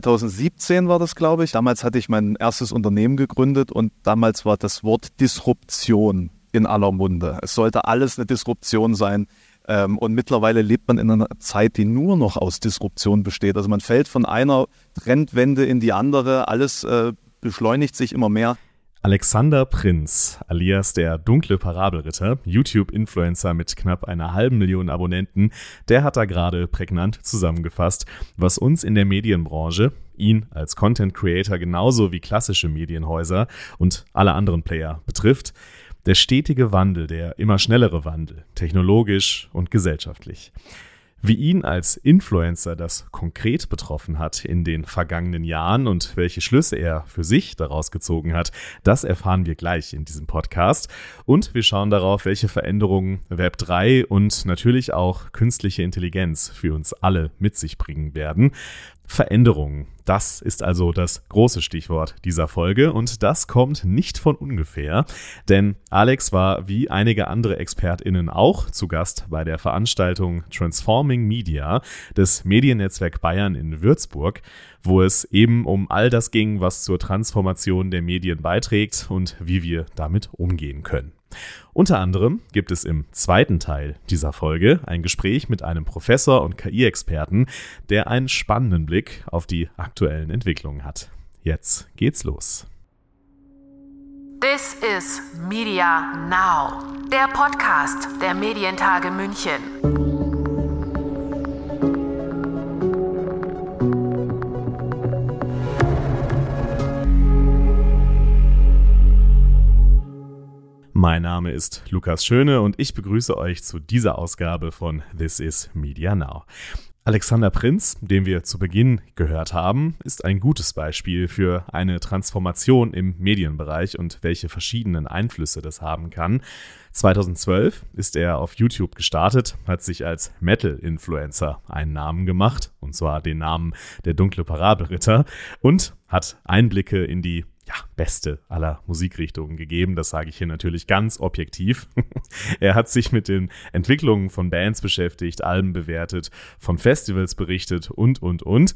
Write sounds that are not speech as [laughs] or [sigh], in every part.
2017 war das, glaube ich. Damals hatte ich mein erstes Unternehmen gegründet und damals war das Wort Disruption in aller Munde. Es sollte alles eine Disruption sein. Ähm, und mittlerweile lebt man in einer Zeit, die nur noch aus Disruption besteht. Also man fällt von einer Trendwende in die andere, alles äh, beschleunigt sich immer mehr. Alexander Prinz, alias der dunkle Parabelritter, YouTube-Influencer mit knapp einer halben Million Abonnenten, der hat da gerade prägnant zusammengefasst, was uns in der Medienbranche, ihn als Content Creator genauso wie klassische Medienhäuser und alle anderen Player betrifft. Der stetige Wandel, der immer schnellere Wandel, technologisch und gesellschaftlich. Wie ihn als Influencer das konkret betroffen hat in den vergangenen Jahren und welche Schlüsse er für sich daraus gezogen hat, das erfahren wir gleich in diesem Podcast. Und wir schauen darauf, welche Veränderungen Web 3 und natürlich auch künstliche Intelligenz für uns alle mit sich bringen werden. Veränderungen. Das ist also das große Stichwort dieser Folge und das kommt nicht von ungefähr, denn Alex war wie einige andere Expertinnen auch zu Gast bei der Veranstaltung Transforming Media des Mediennetzwerk Bayern in Würzburg, wo es eben um all das ging, was zur Transformation der Medien beiträgt und wie wir damit umgehen können. Unter anderem gibt es im zweiten Teil dieser Folge ein Gespräch mit einem Professor und KI-Experten, der einen spannenden Blick auf die aktuellen Entwicklungen hat. Jetzt geht's los. This is Media Now, der Podcast der Medientage München. Mein Name ist Lukas Schöne und ich begrüße euch zu dieser Ausgabe von This is Media Now. Alexander Prinz, den wir zu Beginn gehört haben, ist ein gutes Beispiel für eine Transformation im Medienbereich und welche verschiedenen Einflüsse das haben kann. 2012 ist er auf YouTube gestartet, hat sich als Metal-Influencer einen Namen gemacht, und zwar den Namen der dunkle Parabelritter, und hat Einblicke in die ja, beste aller Musikrichtungen gegeben. Das sage ich hier natürlich ganz objektiv. [laughs] er hat sich mit den Entwicklungen von Bands beschäftigt, Alben bewertet, von Festivals berichtet und, und, und.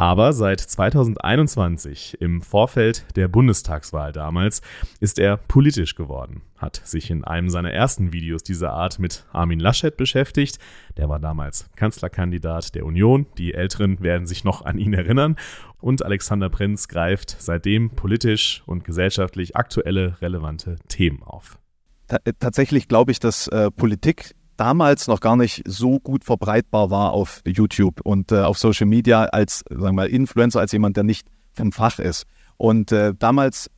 Aber seit 2021, im Vorfeld der Bundestagswahl damals, ist er politisch geworden, hat sich in einem seiner ersten Videos dieser Art mit Armin Laschet beschäftigt. Der war damals Kanzlerkandidat der Union. Die Älteren werden sich noch an ihn erinnern. Und Alexander Prinz greift seitdem politisch und gesellschaftlich aktuelle, relevante Themen auf. Tatsächlich glaube ich, dass äh, Politik damals noch gar nicht so gut verbreitbar war auf YouTube und äh, auf Social Media als, sagen wir mal, Influencer, als jemand, der nicht vom Fach ist. Und äh, damals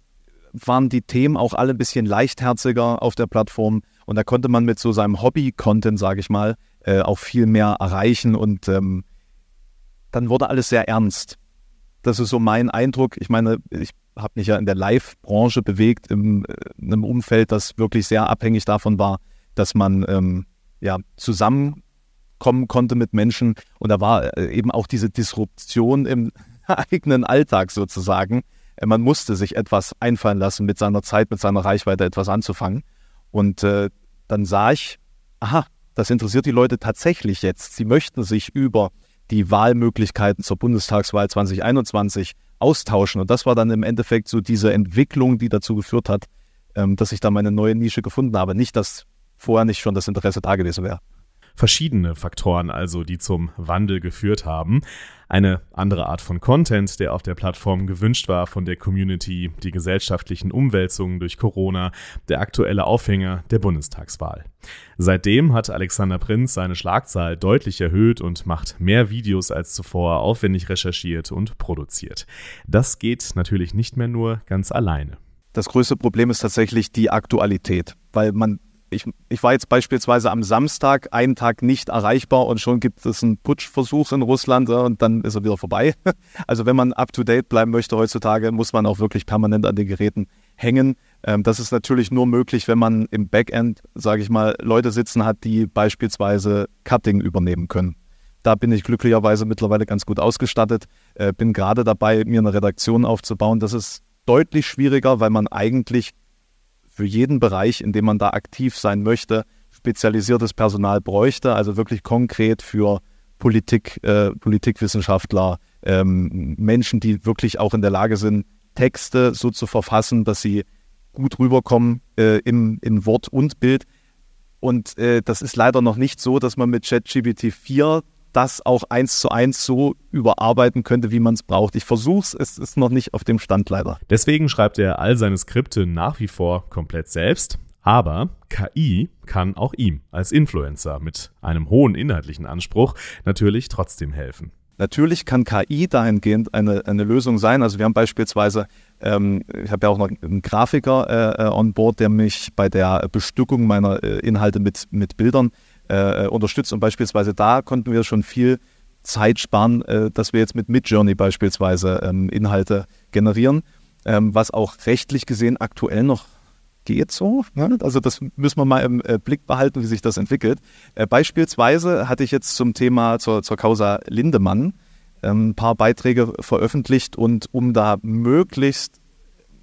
waren die Themen auch alle ein bisschen leichtherziger auf der Plattform und da konnte man mit so seinem Hobby-Content, sage ich mal, äh, auch viel mehr erreichen und ähm, dann wurde alles sehr ernst. Das ist so mein Eindruck. Ich meine, ich habe mich ja in der Live-Branche bewegt, in, äh, in, einem Umfeld, das wirklich sehr abhängig davon war, dass man ähm, ja, zusammenkommen konnte mit Menschen. Und da war äh, eben auch diese Disruption im [laughs] eigenen Alltag sozusagen. Äh, man musste sich etwas einfallen lassen, mit seiner Zeit, mit seiner Reichweite etwas anzufangen. Und äh, dann sah ich, aha, das interessiert die Leute tatsächlich jetzt. Sie möchten sich über die Wahlmöglichkeiten zur Bundestagswahl 2021 austauschen. Und das war dann im Endeffekt so diese Entwicklung, die dazu geführt hat, ähm, dass ich da meine neue Nische gefunden habe. Nicht, dass vorher nicht schon das Interesse da gewesen wäre. Verschiedene Faktoren also, die zum Wandel geführt haben. Eine andere Art von Content, der auf der Plattform gewünscht war von der Community, die gesellschaftlichen Umwälzungen durch Corona, der aktuelle Aufhänger der Bundestagswahl. Seitdem hat Alexander Prinz seine Schlagzahl deutlich erhöht und macht mehr Videos als zuvor aufwendig recherchiert und produziert. Das geht natürlich nicht mehr nur ganz alleine. Das größte Problem ist tatsächlich die Aktualität, weil man ich, ich war jetzt beispielsweise am Samstag einen Tag nicht erreichbar und schon gibt es einen Putschversuch in Russland und dann ist er wieder vorbei. [laughs] Also wenn man up-to-date bleiben möchte heutzutage, muss man auch wirklich permanent an den Geräten hängen. Ähm, das ist natürlich nur möglich, wenn man im Backend, sage ich mal, Leute sitzen hat, die beispielsweise Cutting übernehmen können. Da bin ich glücklicherweise mittlerweile ganz gut ausgestattet. Äh, bin gerade dabei, mir eine Redaktion aufzubauen. Das ist deutlich schwieriger, weil man eigentlich für jeden Bereich, in dem man da aktiv sein möchte, spezialisiertes Personal bräuchte, also wirklich konkret für Politik, äh, Politikwissenschaftler, ähm, Menschen, die wirklich auch in der Lage sind, Texte so zu verfassen, dass sie gut rüberkommen äh, im, in Wort und Bild. Und äh, das ist leider noch nicht so, dass man mit ChatGPT 4 das auch eins zu eins so überarbeiten könnte, wie man es braucht. Ich versuche es, es ist noch nicht auf dem Stand leider. Deswegen schreibt er all seine Skripte nach wie vor komplett selbst. Aber KI kann auch ihm als Influencer mit einem hohen inhaltlichen Anspruch natürlich trotzdem helfen. Natürlich kann KI dahingehend eine, eine Lösung sein. Also wir haben beispielsweise, ähm, ich habe ja auch noch einen Grafiker äh, äh, on board, der mich bei der Bestückung meiner äh, Inhalte mit, mit Bildern äh, unterstützt. Und beispielsweise da konnten wir schon viel Zeit sparen, äh, dass wir jetzt mit Midjourney beispielsweise ähm, Inhalte generieren, ähm, was auch rechtlich gesehen aktuell noch geht so. Ne? Also das müssen wir mal im äh, Blick behalten, wie sich das entwickelt. Äh, beispielsweise hatte ich jetzt zum Thema zur, zur Causa Lindemann ähm, ein paar Beiträge veröffentlicht und um da möglichst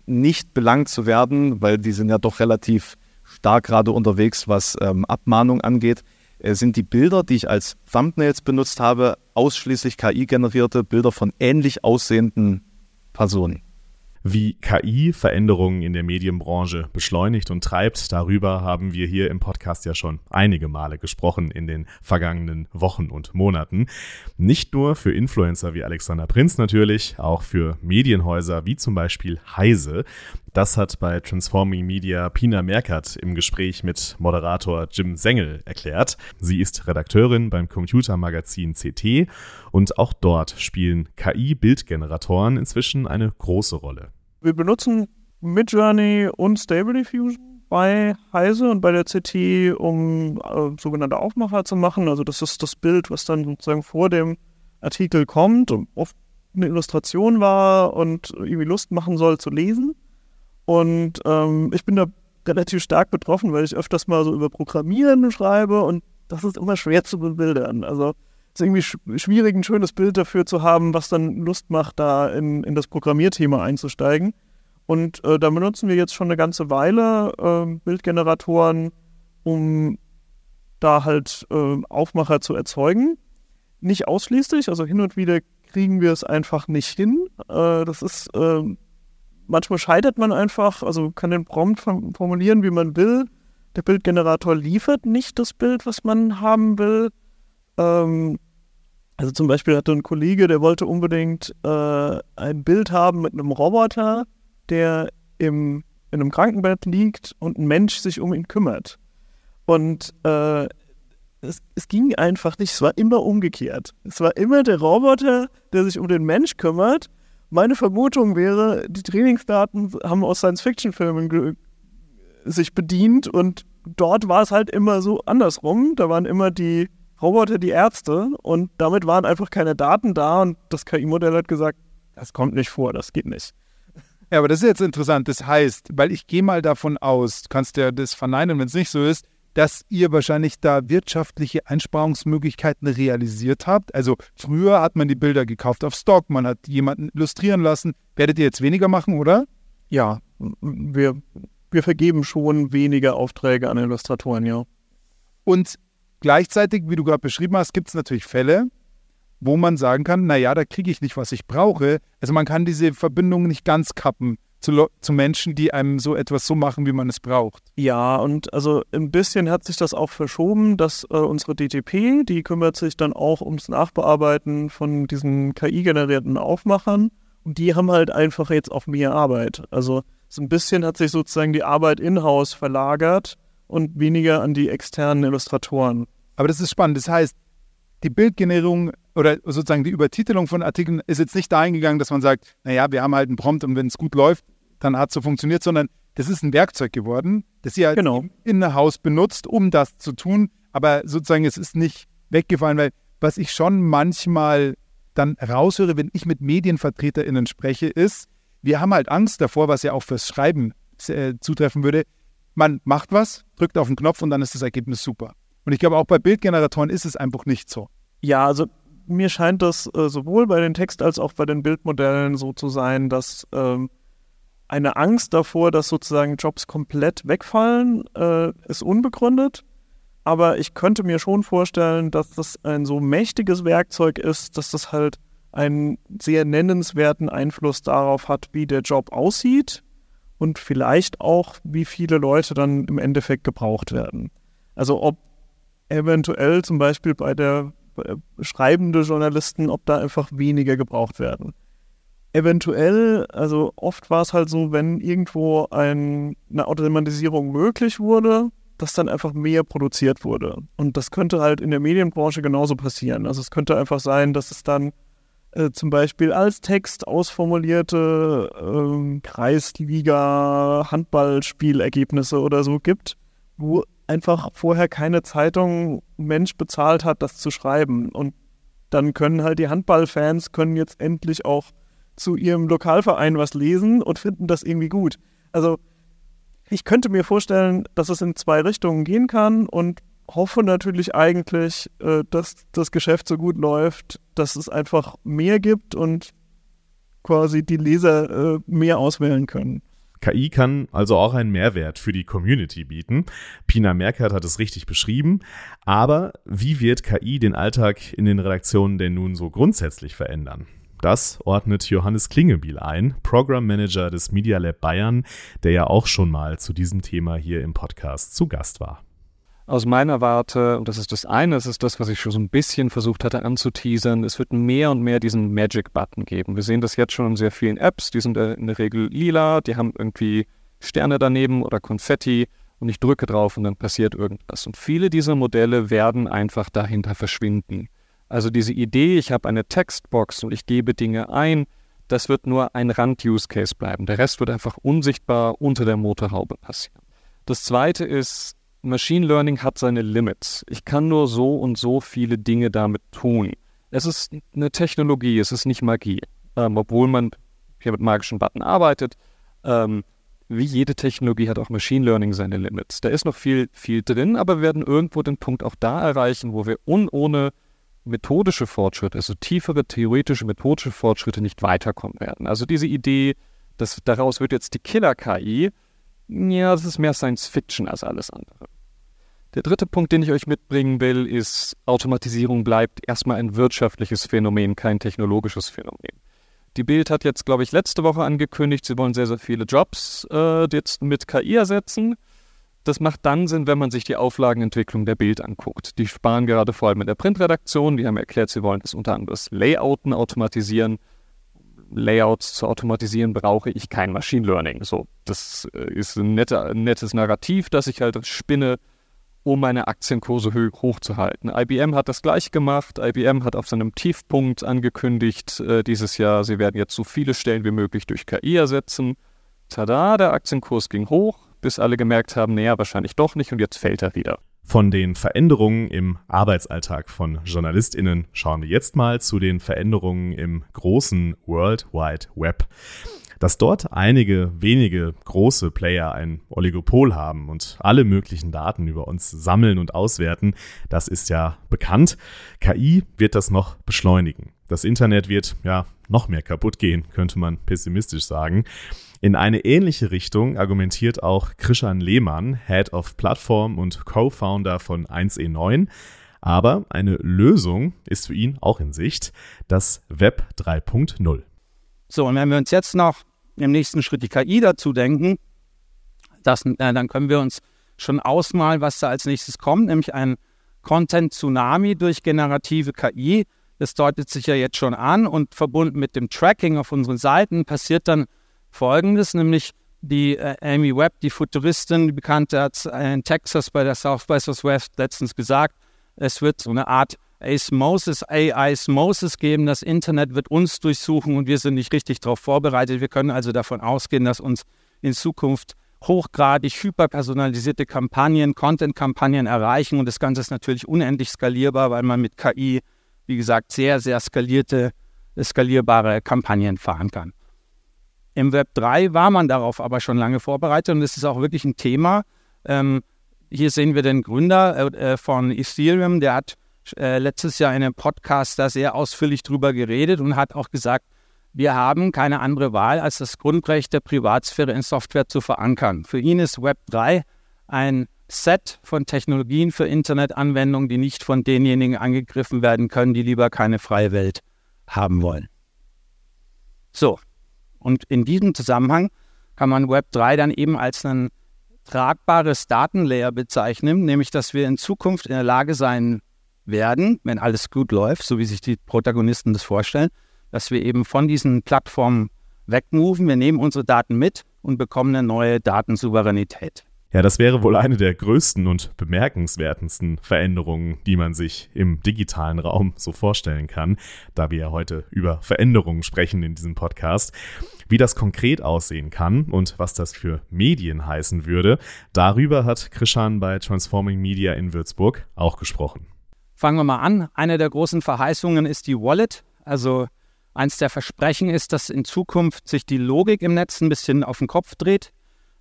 nicht belangt zu werden, weil die sind ja doch relativ stark gerade unterwegs, was ähm, Abmahnung angeht, äh, sind die Bilder, die ich als Thumbnails benutzt habe, ausschließlich KI-generierte Bilder von ähnlich aussehenden Personen. Wie KI Veränderungen in der Medienbranche beschleunigt und treibt, darüber haben wir hier im Podcast ja schon einige Male gesprochen in den vergangenen Wochen und Monaten. Nicht nur für Influencer wie Alexander Prinz natürlich, auch für Medienhäuser wie zum Beispiel Heise. Das hat bei Transforming Media Pina Merkert im Gespräch mit Moderator Jim Sengel erklärt. Sie ist Redakteurin beim Computermagazin CT und auch dort spielen KI-Bildgeneratoren inzwischen eine große Rolle. Wir benutzen Midjourney und Stable Diffusion bei Heise und bei der CT, um äh, sogenannte Aufmacher zu machen. Also das ist das Bild, was dann sozusagen vor dem Artikel kommt und oft eine Illustration war und irgendwie Lust machen soll zu lesen. Und ähm, ich bin da relativ stark betroffen, weil ich öfters mal so über Programmieren schreibe und das ist immer schwer zu bebildern. Also ist irgendwie sch schwierig, ein schönes Bild dafür zu haben, was dann Lust macht, da in, in das Programmierthema einzusteigen. Und äh, da benutzen wir jetzt schon eine ganze Weile äh, Bildgeneratoren, um da halt äh, Aufmacher zu erzeugen. Nicht ausschließlich, also hin und wieder kriegen wir es einfach nicht hin. Äh, das ist ähm, manchmal scheitert man einfach, also kann den Prompt formulieren, wie man will. Der Bildgenerator liefert nicht das Bild, was man haben will. Ähm, also zum Beispiel hatte ein Kollege, der wollte unbedingt äh, ein Bild haben mit einem Roboter, der im, in einem Krankenbett liegt und ein Mensch sich um ihn kümmert. Und äh, es, es, ging einfach nicht, es war immer umgekehrt. Es war immer der Roboter, der sich um den Mensch kümmert meine Vermutung wäre, die Trainingsdaten haben aus Science-Fiction-Filmen sich bedient und dort war es halt immer so andersrum. Da waren immer die Roboter die Ärzte und damit waren einfach keine Daten da und das KI-Modell hat gesagt, das kommt nicht vor, das geht nicht. Ja, aber das ist jetzt interessant. Das heißt, weil ich gehe mal davon aus, kannst du ja das verneinen, wenn es nicht so ist, dass ihr wahrscheinlich da wirtschaftliche Einsparungsmöglichkeiten realisiert habt. Also früher hat man die Bilder gekauft auf Stock, man hat jemanden illustrieren lassen. Werdet ihr jetzt weniger machen, oder? Ja, wir, wir vergeben schon weniger Aufträge an Illustratoren, ja. Und gleichzeitig, wie du gerade beschrieben hast, gibt es natürlich Fälle, wo man sagen kann, naja, da kriege ich nicht, was ich brauche. Also man kann diese Verbindung nicht ganz kappen zu, zu Menschen, die einem so etwas so machen, wie man es braucht. Ja, und also ein bisschen hat sich das auch verschoben, dass äh, unsere DTP, die kümmert sich dann auch ums Nachbearbeiten von diesen KI-generierten Aufmachern. Und die haben halt einfach jetzt auch mehr Arbeit. Also so ein bisschen hat sich sozusagen die Arbeit in-house verlagert und weniger an die externen Illustratoren. Aber das ist spannend. Das heißt, die Bildgenerierung oder sozusagen die Übertitelung von Artikeln ist jetzt nicht dahin gegangen, dass man sagt, naja, wir haben halt einen Prompt und wenn es gut läuft, dann hat es so funktioniert, sondern das ist ein Werkzeug geworden, das ihr halt genau. in Haus benutzt, um das zu tun. Aber sozusagen, es ist nicht weggefallen, weil was ich schon manchmal dann raushöre, wenn ich mit MedienvertreterInnen spreche, ist, wir haben halt Angst davor, was ja auch fürs Schreiben äh, zutreffen würde. Man macht was, drückt auf den Knopf und dann ist das Ergebnis super. Und ich glaube, auch bei Bildgeneratoren ist es einfach nicht so. Ja, also mir scheint das äh, sowohl bei den Text- als auch bei den Bildmodellen so zu sein, dass ähm, eine Angst davor, dass sozusagen Jobs komplett wegfallen, äh, ist unbegründet. Aber ich könnte mir schon vorstellen, dass das ein so mächtiges Werkzeug ist, dass das halt einen sehr nennenswerten Einfluss darauf hat, wie der Job aussieht und vielleicht auch, wie viele Leute dann im Endeffekt gebraucht werden. Also ob eventuell zum Beispiel bei der äh, schreibende Journalisten, ob da einfach weniger gebraucht werden. Eventuell, also oft war es halt so, wenn irgendwo ein, eine Automatisierung möglich wurde, dass dann einfach mehr produziert wurde. Und das könnte halt in der Medienbranche genauso passieren. Also es könnte einfach sein, dass es dann äh, zum Beispiel als Text ausformulierte äh, Kreisliga-Handballspielergebnisse oder so gibt, wo einfach vorher keine Zeitung Mensch bezahlt hat, das zu schreiben. Und dann können halt die Handballfans können jetzt endlich auch zu ihrem Lokalverein was lesen und finden das irgendwie gut. Also ich könnte mir vorstellen, dass es in zwei Richtungen gehen kann und hoffe natürlich eigentlich, äh, dass das Geschäft so gut läuft, dass es einfach mehr gibt und quasi die Leser äh, mehr auswählen können. KI kann also auch einen Mehrwert für die Community bieten. Pina Merkert hat es richtig beschrieben. Aber wie wird KI den Alltag in den Redaktionen denn nun so grundsätzlich verändern? Das ordnet Johannes Klingebiel ein, Program Manager des Media Lab Bayern, der ja auch schon mal zu diesem Thema hier im Podcast zu Gast war aus meiner Warte, und das ist das eine, das ist das, was ich schon so ein bisschen versucht hatte anzuteasern, es wird mehr und mehr diesen Magic-Button geben. Wir sehen das jetzt schon in sehr vielen Apps, die sind in der Regel lila, die haben irgendwie Sterne daneben oder Konfetti und ich drücke drauf und dann passiert irgendwas. Und viele dieser Modelle werden einfach dahinter verschwinden. Also diese Idee, ich habe eine Textbox und ich gebe Dinge ein, das wird nur ein Rand-Use-Case bleiben. Der Rest wird einfach unsichtbar unter der Motorhaube passieren. Das zweite ist, Machine Learning hat seine Limits. Ich kann nur so und so viele Dinge damit tun. Es ist eine Technologie, es ist nicht Magie. Ähm, obwohl man hier mit magischen Button arbeitet, ähm, wie jede Technologie hat auch Machine Learning seine Limits. Da ist noch viel, viel drin, aber wir werden irgendwo den Punkt auch da erreichen, wo wir un ohne methodische Fortschritte, also tiefere theoretische methodische Fortschritte nicht weiterkommen werden. Also diese Idee, dass daraus wird jetzt die Killer-KI, ja, das ist mehr Science Fiction als alles andere. Der dritte Punkt, den ich euch mitbringen will, ist, Automatisierung bleibt erstmal ein wirtschaftliches Phänomen, kein technologisches Phänomen. Die Bild hat jetzt, glaube ich, letzte Woche angekündigt, sie wollen sehr, sehr viele Jobs äh, jetzt mit KI ersetzen. Das macht dann Sinn, wenn man sich die Auflagenentwicklung der Bild anguckt. Die sparen gerade vor allem in der Printredaktion. Die haben erklärt, sie wollen das unter anderem das Layouten automatisieren. Layouts zu automatisieren, brauche ich kein Machine Learning. So, das äh, ist ein, netter, ein nettes Narrativ, das ich halt spinne, um meine Aktienkurse hochzuhalten. IBM hat das gleich gemacht. IBM hat auf seinem Tiefpunkt angekündigt äh, dieses Jahr, sie werden jetzt so viele Stellen wie möglich durch KI ersetzen. Tada, der Aktienkurs ging hoch, bis alle gemerkt haben, naja, wahrscheinlich doch nicht und jetzt fällt er wieder. Von den Veränderungen im Arbeitsalltag von JournalistInnen schauen wir jetzt mal zu den Veränderungen im großen World Wide Web. Dass dort einige wenige große Player ein Oligopol haben und alle möglichen Daten über uns sammeln und auswerten, das ist ja bekannt. KI wird das noch beschleunigen. Das Internet wird ja noch mehr kaputt gehen, könnte man pessimistisch sagen. In eine ähnliche Richtung argumentiert auch Krishan Lehmann, Head of Platform und Co-Founder von 1E9. Aber eine Lösung ist für ihn auch in Sicht, das Web 3.0. So, und wenn wir uns jetzt noch im nächsten Schritt die KI dazu denken, das, äh, dann können wir uns schon ausmalen, was da als nächstes kommt, nämlich ein Content-Tsunami durch generative KI. Das deutet sich ja jetzt schon an und verbunden mit dem Tracking auf unseren Seiten passiert dann Folgendes, nämlich die äh, Amy Webb, die Futuristin, die Bekannte, hat in Texas bei der South by Southwest letztens gesagt, es wird so eine Art Osmosis, AI-Osmosis geben. Das Internet wird uns durchsuchen und wir sind nicht richtig darauf vorbereitet. Wir können also davon ausgehen, dass uns in Zukunft hochgradig hyperpersonalisierte Kampagnen, Content-Kampagnen erreichen. Und das Ganze ist natürlich unendlich skalierbar, weil man mit KI, wie gesagt, sehr, sehr skalierte, skalierbare Kampagnen fahren kann. Im Web 3 war man darauf aber schon lange vorbereitet und es ist auch wirklich ein Thema. Ähm, hier sehen wir den Gründer äh, von Ethereum, der hat äh, letztes Jahr in einem Podcast da sehr ausführlich drüber geredet und hat auch gesagt, wir haben keine andere Wahl, als das Grundrecht der Privatsphäre in Software zu verankern. Für ihn ist Web 3 ein Set von Technologien für Internetanwendungen, die nicht von denjenigen angegriffen werden können, die lieber keine freie Welt haben wollen. So, und in diesem Zusammenhang kann man Web 3 dann eben als ein tragbares Datenlayer bezeichnen, nämlich dass wir in Zukunft in der Lage sein werden, wenn alles gut läuft, so wie sich die Protagonisten das vorstellen, dass wir eben von diesen Plattformen wegmoven. Wir nehmen unsere Daten mit und bekommen eine neue Datensouveränität. Ja, das wäre wohl eine der größten und bemerkenswertesten Veränderungen, die man sich im digitalen Raum so vorstellen kann, da wir ja heute über Veränderungen sprechen in diesem Podcast. Wie das konkret aussehen kann und was das für Medien heißen würde, darüber hat Krishan bei Transforming Media in Würzburg auch gesprochen. Fangen wir mal an. Eine der großen Verheißungen ist die Wallet. Also eins der Versprechen ist, dass in Zukunft sich die Logik im Netz ein bisschen auf den Kopf dreht.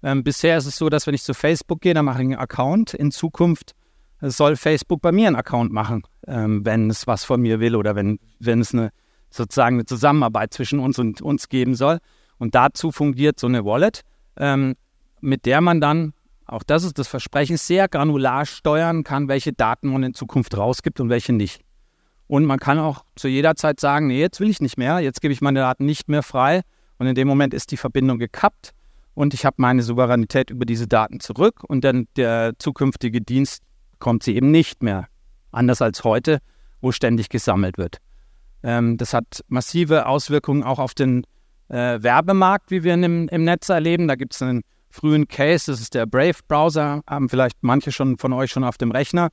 Ähm, bisher ist es so, dass wenn ich zu Facebook gehe, dann mache ich einen Account. In Zukunft soll Facebook bei mir einen Account machen, ähm, wenn es was von mir will oder wenn, wenn es eine sozusagen eine Zusammenarbeit zwischen uns und uns geben soll. Und dazu fungiert so eine Wallet, ähm, mit der man dann, auch das ist das Versprechen, sehr granular steuern kann, welche Daten man in Zukunft rausgibt und welche nicht. Und man kann auch zu jeder Zeit sagen, nee, jetzt will ich nicht mehr, jetzt gebe ich meine Daten nicht mehr frei. Und in dem Moment ist die Verbindung gekappt und ich habe meine Souveränität über diese Daten zurück und dann der zukünftige Dienst kommt sie eben nicht mehr. Anders als heute, wo ständig gesammelt wird. Ähm, das hat massive Auswirkungen auch auf den äh, Werbemarkt, wie wir im, im Netz erleben. Da gibt es einen frühen Case, das ist der Brave-Browser, haben vielleicht manche schon von euch schon auf dem Rechner.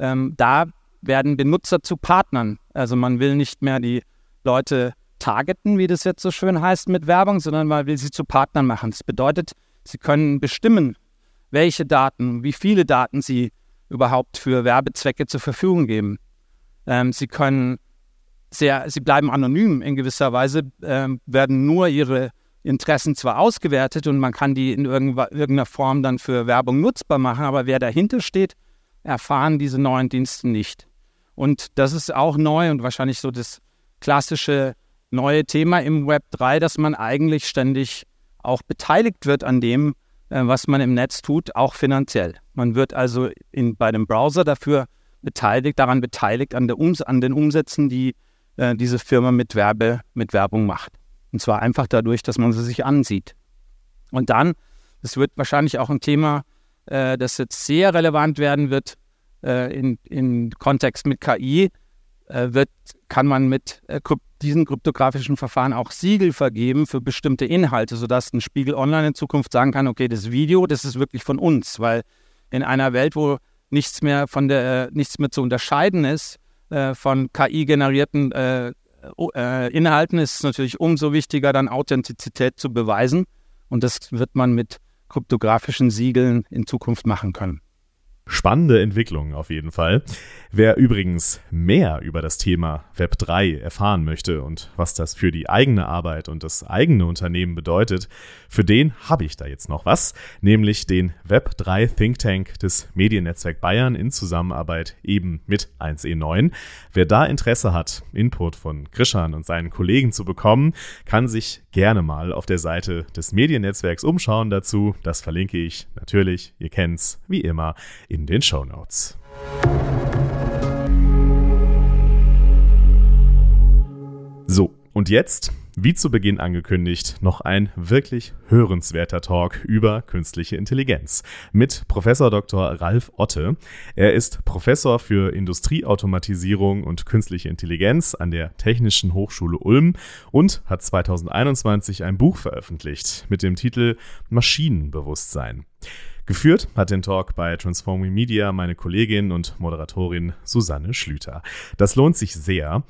Ähm, da werden Benutzer zu Partnern. Also man will nicht mehr die Leute targeten, wie das jetzt so schön heißt, mit Werbung, sondern man will sie zu Partnern machen. Das bedeutet, sie können bestimmen, welche Daten, wie viele Daten sie überhaupt für Werbezwecke zur Verfügung geben. Ähm, sie können sehr, sie bleiben anonym in gewisser Weise, ähm, werden nur ihre Interessen zwar ausgewertet und man kann die in irgendeiner Form dann für Werbung nutzbar machen, aber wer dahinter steht, erfahren diese neuen Dienste nicht. Und das ist auch neu und wahrscheinlich so das klassische neue Thema im Web 3, dass man eigentlich ständig auch beteiligt wird an dem, äh, was man im Netz tut, auch finanziell. Man wird also in, bei dem Browser dafür beteiligt, daran beteiligt an, Ums an den Umsätzen, die äh, diese Firma mit, Werbe, mit Werbung macht. Und zwar einfach dadurch, dass man sie sich ansieht. Und dann, das wird wahrscheinlich auch ein Thema, äh, das jetzt sehr relevant werden wird äh, in, in Kontext mit KI, wird, kann man mit äh, diesen kryptografischen Verfahren auch Siegel vergeben für bestimmte Inhalte, sodass ein Spiegel Online in Zukunft sagen kann, okay, das Video, das ist wirklich von uns, weil in einer Welt, wo nichts mehr von der, nichts mehr zu unterscheiden ist, äh, von KI-generierten äh, äh, Inhalten, ist es natürlich umso wichtiger, dann Authentizität zu beweisen. Und das wird man mit kryptografischen Siegeln in Zukunft machen können. Spannende Entwicklung auf jeden Fall. Wer übrigens mehr über das Thema Web 3 erfahren möchte und was das für die eigene Arbeit und das eigene Unternehmen bedeutet, für den habe ich da jetzt noch was, nämlich den Web 3 Think Tank des Mediennetzwerk Bayern in Zusammenarbeit eben mit 1E9. Wer da Interesse hat, Input von Krischan und seinen Kollegen zu bekommen, kann sich gerne mal auf der Seite des Mediennetzwerks umschauen dazu. Das verlinke ich natürlich, ihr kennt's, wie immer, in den Show Notes. So, und jetzt, wie zu Beginn angekündigt, noch ein wirklich hörenswerter Talk über künstliche Intelligenz mit Professor Dr. Ralf Otte. Er ist Professor für Industrieautomatisierung und künstliche Intelligenz an der Technischen Hochschule Ulm und hat 2021 ein Buch veröffentlicht mit dem Titel Maschinenbewusstsein. Geführt hat den Talk bei Transforming Media meine Kollegin und Moderatorin Susanne Schlüter. Das lohnt sich sehr.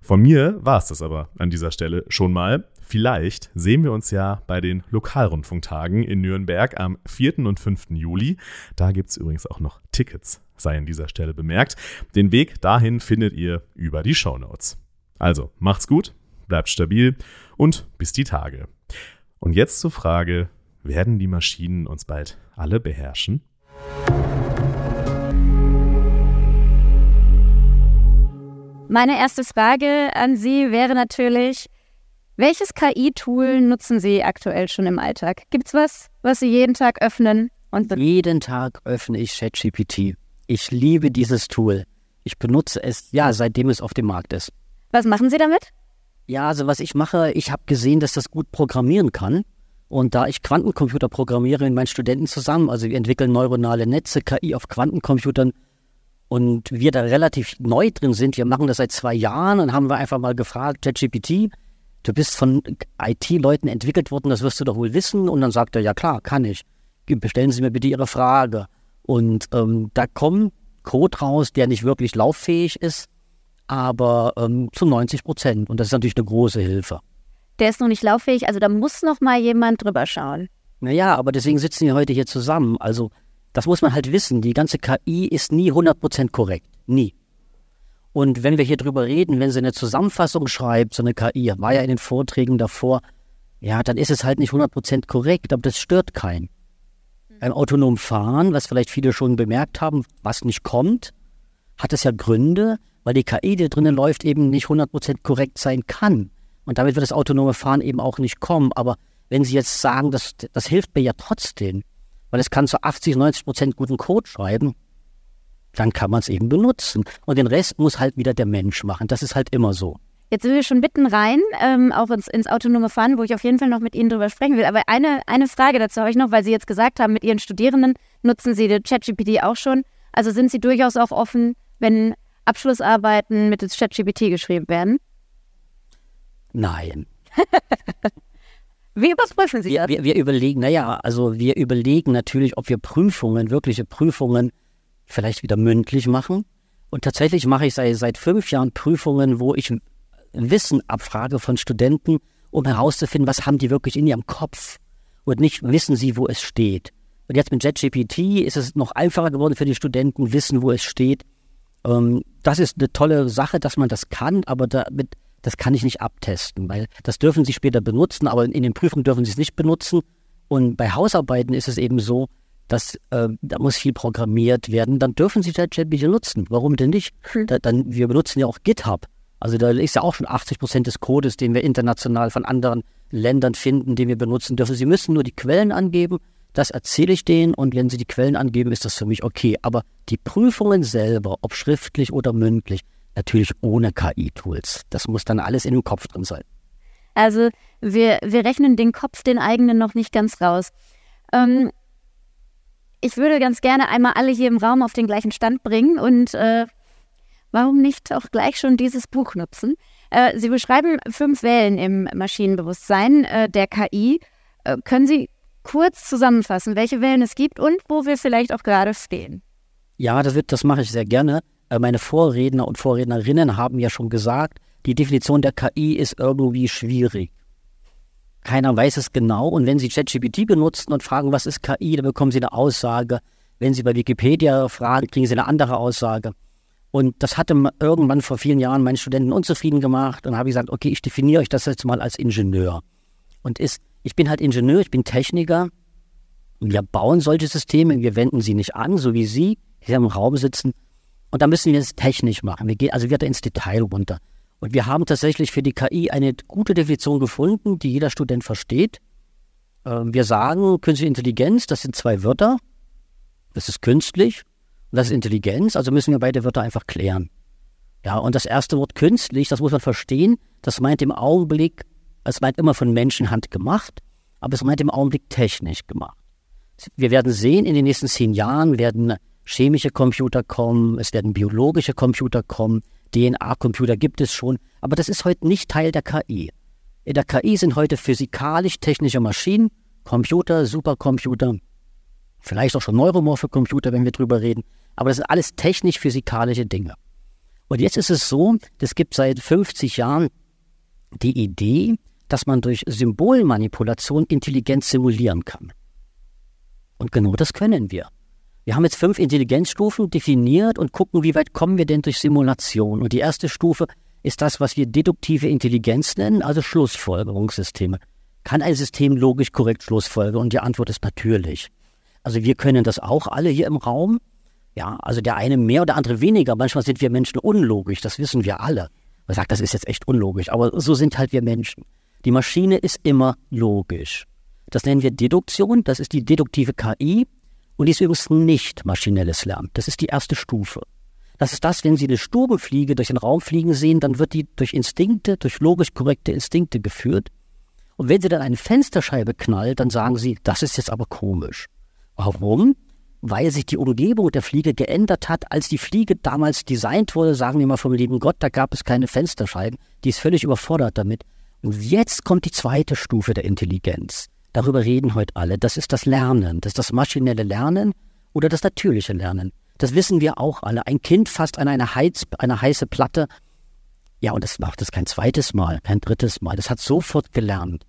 Von mir war es das aber an dieser Stelle schon mal. Vielleicht sehen wir uns ja bei den Lokalrundfunktagen in Nürnberg am 4. und 5. Juli. Da gibt es übrigens auch noch Tickets, sei an dieser Stelle bemerkt. Den Weg dahin findet ihr über die Shownotes. Also macht's gut, bleibt stabil und bis die Tage. Und jetzt zur Frage, werden die Maschinen uns bald alle beherrschen? Meine erste Frage an Sie wäre natürlich, welches KI-Tool nutzen Sie aktuell schon im Alltag? Gibt es was, was Sie jeden Tag öffnen? Und jeden Tag öffne ich ChatGPT. Ich liebe dieses Tool. Ich benutze es, ja, seitdem es auf dem Markt ist. Was machen Sie damit? Ja, also was ich mache, ich habe gesehen, dass das gut programmieren kann. Und da ich Quantencomputer programmiere mit meinen Studenten zusammen, also wir entwickeln neuronale Netze, KI auf Quantencomputern und wir da relativ neu drin sind, wir machen das seit zwei Jahren und haben wir einfach mal gefragt, ChatGPT, du bist von IT-Leuten entwickelt worden, das wirst du doch wohl wissen. Und dann sagt er, ja klar, kann ich. Bestellen Sie mir bitte Ihre Frage. Und ähm, da kommt Code raus, der nicht wirklich lauffähig ist, aber ähm, zu 90 Prozent. Und das ist natürlich eine große Hilfe. Der ist noch nicht lauffähig, also da muss noch mal jemand drüber schauen. Naja, aber deswegen sitzen wir heute hier zusammen. Also das muss man halt wissen. Die ganze KI ist nie 100 Prozent korrekt. Nie. Und wenn wir hier drüber reden, wenn sie eine Zusammenfassung schreibt, so eine KI, war ja in den Vorträgen davor, ja, dann ist es halt nicht 100 Prozent korrekt, aber das stört keinen. Beim autonomen Fahren, was vielleicht viele schon bemerkt haben, was nicht kommt, hat es ja Gründe, weil die KI, die drinnen läuft, eben nicht 100 Prozent korrekt sein kann. Und damit wird das autonome Fahren eben auch nicht kommen. Aber wenn Sie jetzt sagen, das, das hilft mir ja trotzdem, weil es kann zu 80, 90 Prozent guten Code schreiben, dann kann man es eben benutzen. Und den Rest muss halt wieder der Mensch machen. Das ist halt immer so. Jetzt sind wir schon mitten rein, ähm, auch ins, ins autonome Fahren, wo ich auf jeden Fall noch mit Ihnen drüber sprechen will. Aber eine, eine Frage dazu habe ich noch, weil Sie jetzt gesagt haben, mit Ihren Studierenden nutzen Sie ChatGPT auch schon. Also sind Sie durchaus auch offen, wenn Abschlussarbeiten mittels ChatGPT geschrieben werden? Nein. [laughs] Wie überprüfen Sie wir, das? Wir, wir überlegen, naja, also wir überlegen natürlich, ob wir Prüfungen, wirkliche Prüfungen vielleicht wieder mündlich machen. Und tatsächlich mache ich seit, seit fünf Jahren Prüfungen, wo ich Wissen abfrage von Studenten, um herauszufinden, was haben die wirklich in ihrem Kopf und nicht wissen sie, wo es steht. Und jetzt mit JetGPT ist es noch einfacher geworden für die Studenten, wissen, wo es steht. Ähm, das ist eine tolle Sache, dass man das kann, aber damit, das kann ich nicht abtesten, weil das dürfen sie später benutzen, aber in den Prüfungen dürfen sie es nicht benutzen. Und bei Hausarbeiten ist es eben so, dass äh, da muss viel programmiert werden. Dann dürfen sie JetGPT nutzen. Warum denn nicht? Hm. Da, dann, wir benutzen ja auch GitHub. Also da ist ja auch schon 80 Prozent des Codes, den wir international von anderen Ländern finden, den wir benutzen dürfen. Sie müssen nur die Quellen angeben. Das erzähle ich denen und wenn sie die Quellen angeben, ist das für mich okay. Aber die Prüfungen selber, ob schriftlich oder mündlich, natürlich ohne KI-Tools. Das muss dann alles in dem Kopf drin sein. Also wir, wir rechnen den Kopf, den eigenen, noch nicht ganz raus. Ähm, ich würde ganz gerne einmal alle hier im Raum auf den gleichen Stand bringen und äh, warum nicht auch gleich schon dieses Buch nutzen? Äh, Sie beschreiben fünf Wellen im Maschinenbewusstsein äh, der KI. Äh, können Sie kurz zusammenfassen, welche Wellen es gibt und wo wir vielleicht auch gerade stehen? Ja, das, wird, das mache ich sehr gerne. Äh, meine Vorredner und Vorrednerinnen haben ja schon gesagt, die Definition der KI ist irgendwie schwierig. Keiner weiß es genau. Und wenn Sie ChatGPT benutzen und fragen, was ist KI, dann bekommen Sie eine Aussage. Wenn Sie bei Wikipedia fragen, kriegen Sie eine andere Aussage. Und das hatte irgendwann vor vielen Jahren meinen Studenten unzufrieden gemacht. Und dann habe ich gesagt, okay, ich definiere euch das jetzt mal als Ingenieur. Und ist, ich bin halt Ingenieur, ich bin Techniker. Und wir bauen solche Systeme, wir wenden sie nicht an, so wie Sie hier im Raum sitzen. Und da müssen wir es technisch machen. Wir gehen, also wir gehen ins Detail runter. Und wir haben tatsächlich für die KI eine gute Definition gefunden, die jeder Student versteht. Ähm, wir sagen, künstliche Intelligenz, das sind zwei Wörter. Das ist künstlich und das ist Intelligenz, also müssen wir beide Wörter einfach klären. Ja, und das erste Wort künstlich, das muss man verstehen, das meint im Augenblick, es meint immer von Menschenhand gemacht, aber es meint im Augenblick technisch gemacht. Wir werden sehen, in den nächsten zehn Jahren werden chemische Computer kommen, es werden biologische Computer kommen, DNA-Computer gibt es schon, aber das ist heute nicht Teil der KI. In der KI sind heute physikalisch-technische Maschinen, Computer, Supercomputer, vielleicht auch schon neuromorphe Computer, wenn wir drüber reden, aber das sind alles technisch-physikalische Dinge. Und jetzt ist es so, es gibt seit 50 Jahren die Idee, dass man durch Symbolmanipulation Intelligenz simulieren kann. Und genau das können wir. Wir haben jetzt fünf Intelligenzstufen definiert und gucken, wie weit kommen wir denn durch Simulation. Und die erste Stufe ist das, was wir deduktive Intelligenz nennen, also Schlussfolgerungssysteme. Kann ein System logisch korrekt Schlussfolgern? Und die Antwort ist natürlich. Also wir können das auch alle hier im Raum. Ja, also der eine mehr oder andere weniger. Manchmal sind wir Menschen unlogisch, das wissen wir alle. Man sagt, das ist jetzt echt unlogisch, aber so sind halt wir Menschen. Die Maschine ist immer logisch. Das nennen wir Deduktion, das ist die deduktive KI und die ist übrigens nicht maschinelles Lernen. Das ist die erste Stufe. Das ist das, wenn Sie eine Stubenfliege durch den Raum fliegen sehen, dann wird die durch Instinkte, durch logisch korrekte Instinkte geführt. Und wenn sie dann eine Fensterscheibe knallt, dann sagen sie, das ist jetzt aber komisch. Warum? Weil sich die Umgebung der Fliege geändert hat. Als die Fliege damals designt wurde, sagen wir mal vom lieben Gott, da gab es keine Fensterscheiben. Die ist völlig überfordert damit. Und jetzt kommt die zweite Stufe der Intelligenz. Darüber reden heute alle. Das ist das Lernen. Das ist das maschinelle Lernen oder das natürliche Lernen. Das wissen wir auch alle. Ein Kind fasst an eine, Heiz, eine heiße Platte ja, und das macht es kein zweites Mal, kein drittes Mal. Das hat sofort gelernt.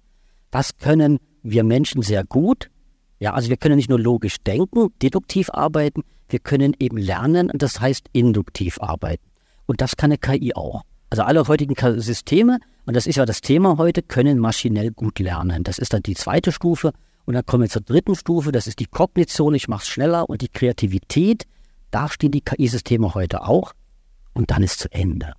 Das können wir Menschen sehr gut. Ja, also wir können nicht nur logisch denken, deduktiv arbeiten, wir können eben lernen und das heißt induktiv arbeiten. Und das kann eine KI auch. Also alle heutigen Systeme, und das ist ja das Thema heute, können maschinell gut lernen. Das ist dann die zweite Stufe. Und dann kommen wir zur dritten Stufe, das ist die Kognition, ich mache es schneller und die Kreativität. Da stehen die KI-Systeme heute auch. Und dann ist zu Ende.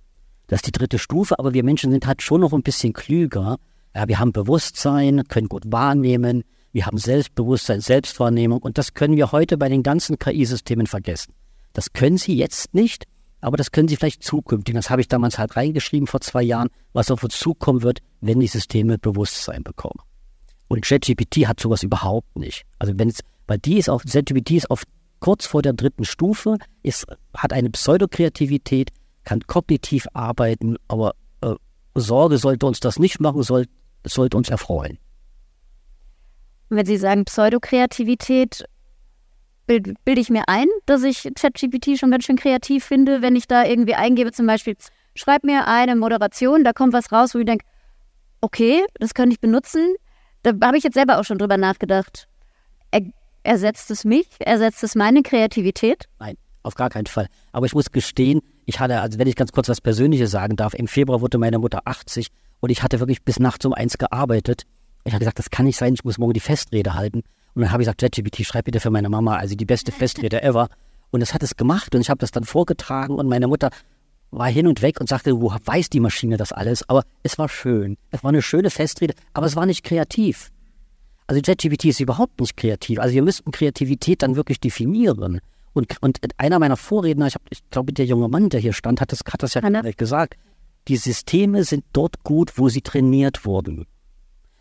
Das ist die dritte Stufe, aber wir Menschen sind halt schon noch ein bisschen klüger. Ja, wir haben Bewusstsein, können gut wahrnehmen, wir haben Selbstbewusstsein, Selbstwahrnehmung und das können wir heute bei den ganzen KI-Systemen vergessen. Das können sie jetzt nicht, aber das können sie vielleicht zukünftig. Das habe ich damals halt reingeschrieben vor zwei Jahren, was auf uns zukommen wird, wenn die Systeme Bewusstsein bekommen. Und ChatGPT hat sowas überhaupt nicht. Also wenn es, weil die ist auf, ChatGPT ist auf kurz vor der dritten Stufe, ist, hat eine Pseudokreativität, kann kognitiv arbeiten, aber äh, Sorge sollte uns das nicht machen, soll, sollte uns erfreuen. Wenn Sie sagen Pseudokreativität, bilde bild ich mir ein, dass ich ChatGPT schon ganz schön kreativ finde, wenn ich da irgendwie eingebe, zum Beispiel, schreib mir eine Moderation, da kommt was raus, wo ich denke, okay, das könnte ich benutzen. Da habe ich jetzt selber auch schon drüber nachgedacht. Er, ersetzt es mich? Ersetzt es meine Kreativität? Nein, auf gar keinen Fall. Aber ich muss gestehen, ich hatte, also wenn ich ganz kurz was Persönliches sagen darf, im Februar wurde meine Mutter 80 und ich hatte wirklich bis nachts um eins gearbeitet. Ich habe gesagt, das kann nicht sein, ich muss morgen die Festrede halten. Und dann habe ich gesagt, ChatGPT, schreib bitte für meine Mama, also die beste Festrede ever. Und es hat es gemacht und ich habe das dann vorgetragen und meine Mutter war hin und weg und sagte, wo weiß die Maschine das alles? Aber es war schön. Es war eine schöne Festrede, aber es war nicht kreativ. Also ChatGPT ist überhaupt nicht kreativ. Also wir müssten Kreativität dann wirklich definieren. Und, und einer meiner Vorredner, ich, ich glaube, der junge Mann, der hier stand, hat das, hat das ja Anna? gesagt. Die Systeme sind dort gut, wo sie trainiert wurden.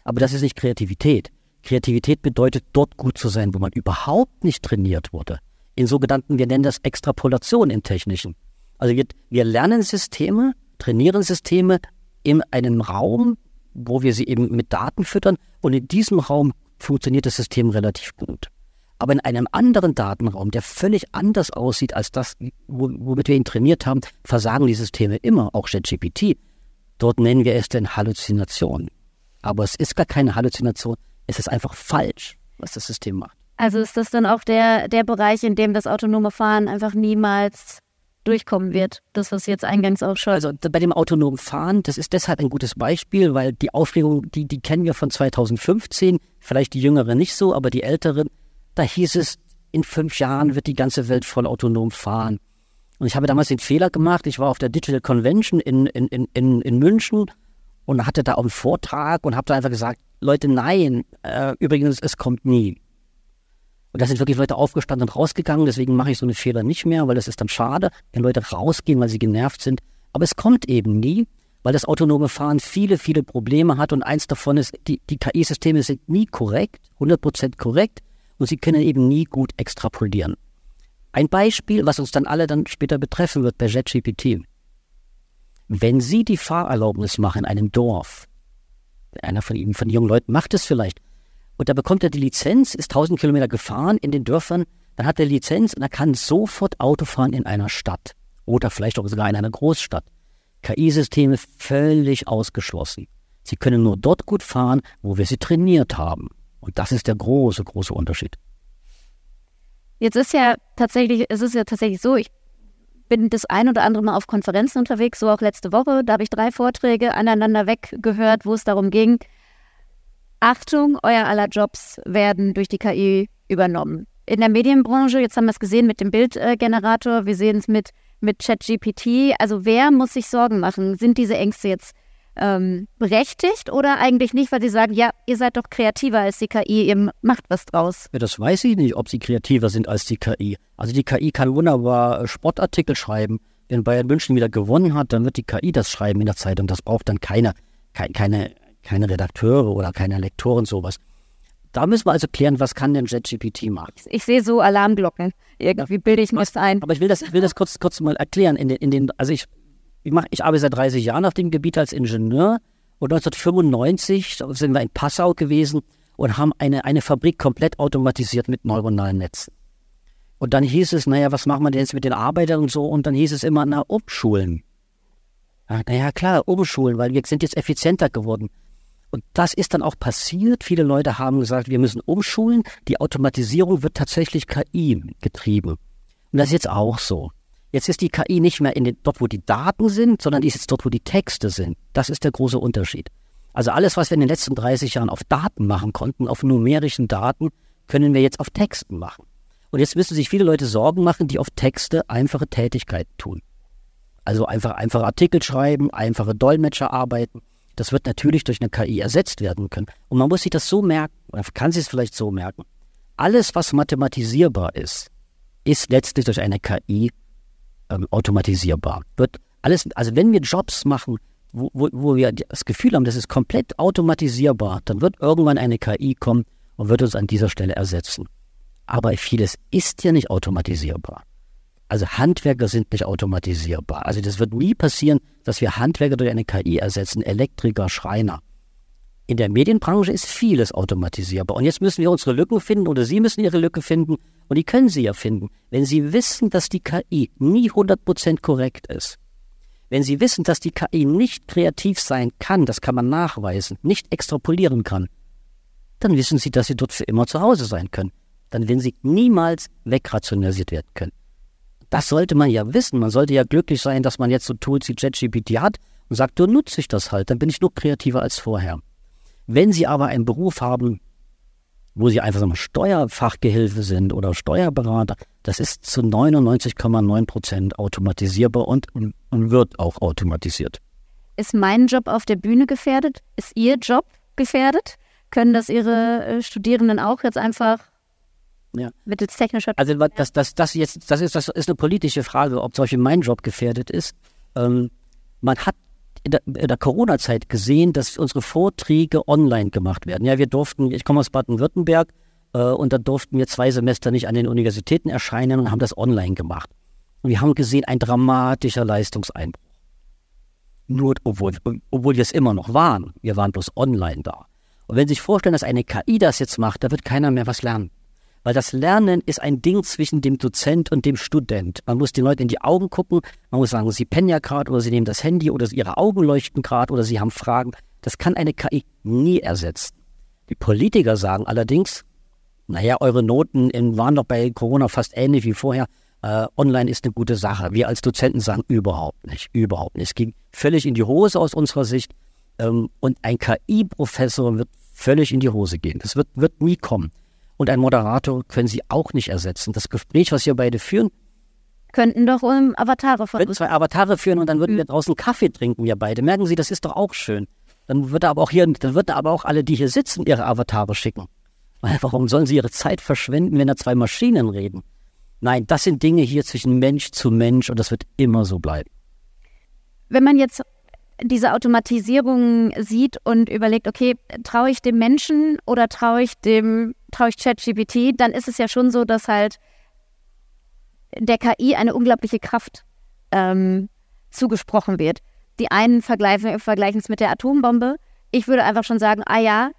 Aber das ist nicht Kreativität. Kreativität bedeutet, dort gut zu sein, wo man überhaupt nicht trainiert wurde. In sogenannten, wir nennen das Extrapolation im Technischen. Also wir, wir lernen Systeme, trainieren Systeme in einem Raum, wo wir sie eben mit Daten füttern und in diesem Raum funktioniert das System relativ gut. Aber in einem anderen Datenraum, der völlig anders aussieht als das, womit wir ihn trainiert haben, versagen die Systeme immer, auch ChatGPT. Dort nennen wir es denn Halluzination. Aber es ist gar keine Halluzination, es ist einfach falsch, was das System macht. Also ist das dann auch der, der Bereich, in dem das autonome Fahren einfach niemals durchkommen wird. Das, was jetzt eingangs auch schon. Also bei dem autonomen Fahren, das ist deshalb ein gutes Beispiel, weil die Aufregung, die, die kennen wir von 2015, vielleicht die Jüngeren nicht so, aber die Älteren, da hieß es, in fünf Jahren wird die ganze Welt voll autonom fahren. Und ich habe damals den Fehler gemacht, ich war auf der Digital Convention in, in, in, in München und hatte da auch einen Vortrag und habe da einfach gesagt, Leute, nein, äh, übrigens, es kommt nie. Und da sind wirklich Leute aufgestanden und rausgegangen, deswegen mache ich so eine Fehler nicht mehr, weil das ist dann schade, wenn Leute rausgehen, weil sie genervt sind. Aber es kommt eben nie, weil das autonome Fahren viele, viele Probleme hat und eins davon ist, die, die KI-Systeme sind nie korrekt, 100% korrekt und sie können eben nie gut extrapolieren. Ein Beispiel, was uns dann alle dann später betreffen wird bei JetGPT. Wenn Sie die Fahrerlaubnis machen in einem Dorf, einer von Ihnen, von den jungen Leuten macht es vielleicht, und da bekommt er die Lizenz, ist 1000 Kilometer gefahren in den Dörfern, dann hat er Lizenz und er kann sofort Auto fahren in einer Stadt oder vielleicht auch sogar in einer Großstadt. KI-Systeme völlig ausgeschlossen. Sie können nur dort gut fahren, wo wir sie trainiert haben. Und das ist der große, große Unterschied. Jetzt ist ja tatsächlich, es ist ja tatsächlich so, ich bin das ein oder andere Mal auf Konferenzen unterwegs, so auch letzte Woche. Da habe ich drei Vorträge aneinander weggehört, wo es darum ging, Achtung, euer aller Jobs werden durch die KI übernommen. In der Medienbranche, jetzt haben wir es gesehen mit dem Bildgenerator, wir sehen es mit, mit ChatGPT. Also wer muss sich Sorgen machen? Sind diese Ängste jetzt ähm, berechtigt oder eigentlich nicht, weil sie sagen, ja, ihr seid doch kreativer als die KI, ihr macht was draus? Ja, das weiß ich nicht, ob sie kreativer sind als die KI. Also die KI kann wunderbar äh, Sportartikel schreiben. Wenn Bayern München wieder gewonnen hat, dann wird die KI das schreiben in der Zeitung. Das braucht dann keine, keine, keine, keine Redakteure oder keine Lektoren sowas. Da müssen wir also klären, was kann denn JetGPT machen. Ich sehe so Alarmglocken. Irgendwie bilde ich mir das ein. Aber ich will das, ich will das kurz, kurz mal erklären. In den, in den, also ich, ich, mach, ich arbeite seit 30 Jahren auf dem Gebiet als Ingenieur und 1995 sind wir in Passau gewesen und haben eine, eine Fabrik komplett automatisiert mit neuronalen Netzen. Und dann hieß es, naja, was machen wir denn jetzt mit den Arbeitern und so? Und dann hieß es immer, na, umschulen. Ja, naja, klar, umschulen, weil wir sind jetzt effizienter geworden. Und das ist dann auch passiert. Viele Leute haben gesagt, wir müssen umschulen. Die Automatisierung wird tatsächlich KI getrieben. Und das ist jetzt auch so. Jetzt ist die KI nicht mehr in den, dort, wo die Daten sind, sondern die ist jetzt dort, wo die Texte sind. Das ist der große Unterschied. Also alles, was wir in den letzten 30 Jahren auf Daten machen konnten, auf numerischen Daten, können wir jetzt auf Texten machen. Und jetzt müssen sich viele Leute Sorgen machen, die auf Texte einfache Tätigkeiten tun. Also einfach einfache Artikel schreiben, einfache Dolmetscher arbeiten. Das wird natürlich durch eine KI ersetzt werden können. Und man muss sich das so merken, oder kann sich es vielleicht so merken. Alles, was mathematisierbar ist, ist letztlich durch eine KI ähm, automatisierbar. Wird alles, also wenn wir Jobs machen, wo, wo, wo wir das Gefühl haben, das ist komplett automatisierbar, dann wird irgendwann eine KI kommen und wird uns an dieser Stelle ersetzen. Aber vieles ist ja nicht automatisierbar. Also Handwerker sind nicht automatisierbar. Also das wird nie passieren, dass wir Handwerker durch eine KI ersetzen, Elektriker, Schreiner. In der Medienbranche ist vieles automatisierbar. Und jetzt müssen wir unsere Lücken finden oder Sie müssen Ihre Lücke finden. Und die können Sie ja finden. Wenn Sie wissen, dass die KI nie 100% korrekt ist, wenn Sie wissen, dass die KI nicht kreativ sein kann, das kann man nachweisen, nicht extrapolieren kann, dann wissen Sie, dass Sie dort für immer zu Hause sein können. Dann werden Sie niemals wegrationalisiert werden können. Das sollte man ja wissen. Man sollte ja glücklich sein, dass man jetzt so Tools wie ChatGPT hat und sagt, du nutze ich das halt, dann bin ich noch kreativer als vorher. Wenn Sie aber einen Beruf haben, wo Sie einfach mal Steuerfachgehilfe sind oder Steuerberater, das ist zu 99,9 Prozent automatisierbar und, und wird auch automatisiert. Ist mein Job auf der Bühne gefährdet? Ist Ihr Job gefährdet? Können das Ihre äh, Studierenden auch jetzt einfach ja. mittels technischer. Also das, das, das, jetzt, das, ist, das ist eine politische Frage, ob zum Beispiel mein Job gefährdet ist. Ähm, man hat in der, der Corona-Zeit gesehen, dass unsere Vorträge online gemacht werden. Ja, wir durften, ich komme aus Baden-Württemberg äh, und da durften wir zwei Semester nicht an den Universitäten erscheinen und haben das online gemacht. Und wir haben gesehen, ein dramatischer Leistungseinbruch. Nur, obwohl, obwohl wir es immer noch waren. Wir waren bloß online da. Und wenn Sie sich vorstellen, dass eine KI das jetzt macht, da wird keiner mehr was lernen. Weil das Lernen ist ein Ding zwischen dem Dozent und dem Student. Man muss den Leuten in die Augen gucken, man muss sagen, sie pennen ja gerade oder sie nehmen das Handy oder ihre Augen leuchten gerade oder sie haben Fragen. Das kann eine KI nie ersetzen. Die Politiker sagen allerdings, naja, eure Noten waren doch bei Corona fast ähnlich wie vorher. Äh, online ist eine gute Sache. Wir als Dozenten sagen überhaupt nicht, überhaupt nicht. Es ging völlig in die Hose aus unserer Sicht. Ähm, und ein KI-Professor wird völlig in die Hose gehen. Das wird, wird nie kommen. Und ein Moderator können Sie auch nicht ersetzen. Das Gespräch, was wir beide führen, könnten doch um Avatare von uns. zwei Avatare führen und dann würden wir draußen Kaffee trinken, wir beide. Merken Sie, das ist doch auch schön. Dann wird er aber auch hier, dann wird er aber auch alle, die hier sitzen, ihre Avatare schicken. Weil warum sollen sie ihre Zeit verschwenden, wenn da zwei Maschinen reden? Nein, das sind Dinge hier zwischen Mensch zu Mensch und das wird immer so bleiben. Wenn man jetzt diese Automatisierung sieht und überlegt, okay, traue ich dem Menschen oder traue ich dem, traue ich ChatGPT, dann ist es ja schon so, dass halt der KI eine unglaubliche Kraft ähm, zugesprochen wird. Die einen vergleichen, vergleichen es mit der Atombombe. Ich würde einfach schon sagen, ah ja,